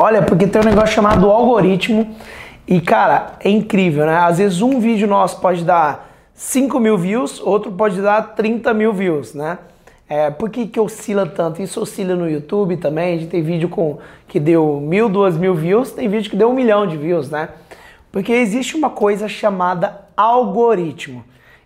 Olha, porque tem um negócio chamado algoritmo e, cara, é incrível, né? Às vezes um vídeo nosso pode dar 5 mil views, outro pode dar 30 mil views, né? É, por que, que oscila tanto? Isso oscila no YouTube também. A gente tem vídeo com que deu mil, duas mil views, tem vídeo que deu um milhão de views, né? Porque existe uma coisa chamada algoritmo.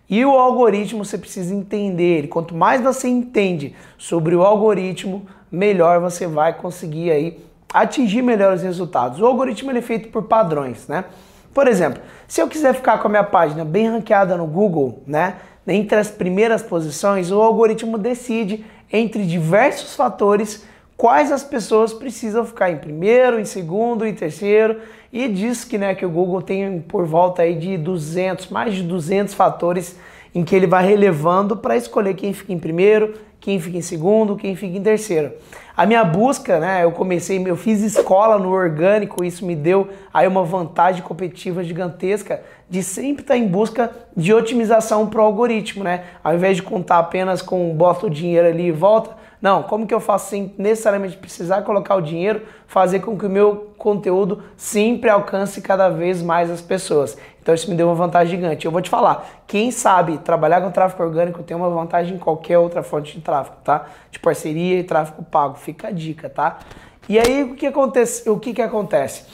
E o algoritmo você precisa entender. Quanto mais você entende sobre o algoritmo, melhor você vai conseguir aí atingir melhores resultados. O algoritmo é feito por padrões, né? Por exemplo, se eu quiser ficar com a minha página bem ranqueada no Google, né, entre as primeiras posições, o algoritmo decide entre diversos fatores quais as pessoas precisam ficar em primeiro, em segundo, em terceiro, e diz que, né, que o Google tem por volta aí de 200, mais de 200 fatores em que ele vai relevando para escolher quem fica em primeiro, quem fica em segundo, quem fica em terceiro. A minha busca, né, eu comecei, eu fiz escola no orgânico, isso me deu aí uma vantagem competitiva gigantesca de sempre estar em busca de otimização para o algoritmo, né? Ao invés de contar apenas com bota o dinheiro ali e volta, não, como que eu faço sem necessariamente precisar colocar o dinheiro, fazer com que o meu conteúdo sempre alcance cada vez mais as pessoas. Então isso me deu uma vantagem gigante. Eu vou te falar, quem sabe trabalhar com tráfego orgânico tem uma vantagem em qualquer outra fonte de tráfego, tá? De parceria e tráfego pago. Fica a dica, tá? E aí o que acontece? O que, que acontece?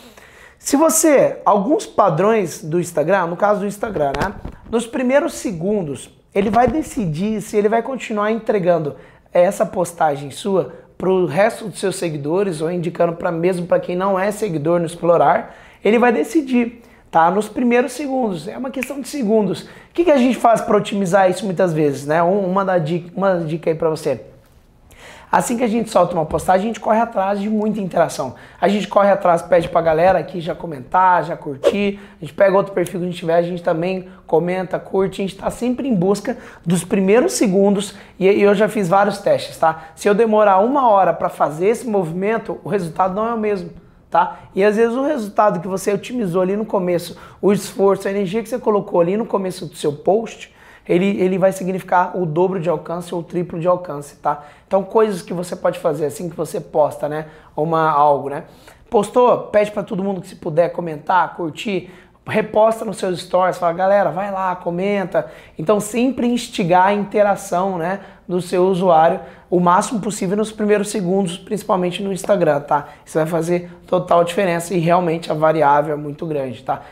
Se você, alguns padrões do Instagram, no caso do Instagram, né? Nos primeiros segundos, ele vai decidir se ele vai continuar entregando essa postagem sua para o resto dos seus seguidores ou indicando para mesmo para quem não é seguidor no Explorar, ele vai decidir, tá? Nos primeiros segundos, é uma questão de segundos. O que, que a gente faz para otimizar isso muitas vezes, né? Uma, dica, uma dica aí para você. Assim que a gente solta uma postagem, a gente corre atrás de muita interação. A gente corre atrás, pede pra galera aqui já comentar, já curtir. A gente pega outro perfil que a gente tiver, a gente também comenta, curte. A gente está sempre em busca dos primeiros segundos e eu já fiz vários testes, tá? Se eu demorar uma hora para fazer esse movimento, o resultado não é o mesmo. Tá? E às vezes o resultado que você otimizou ali no começo, o esforço, a energia que você colocou ali no começo do seu post, ele, ele vai significar o dobro de alcance ou o triplo de alcance, tá? Então, coisas que você pode fazer assim que você posta, né? Uma, algo, né? Postou, pede para todo mundo que se puder comentar, curtir, reposta nos seus stories, fala, galera, vai lá, comenta. Então, sempre instigar a interação, né, do seu usuário o máximo possível nos primeiros segundos, principalmente no Instagram, tá? Isso vai fazer total diferença e realmente a variável é muito grande, tá?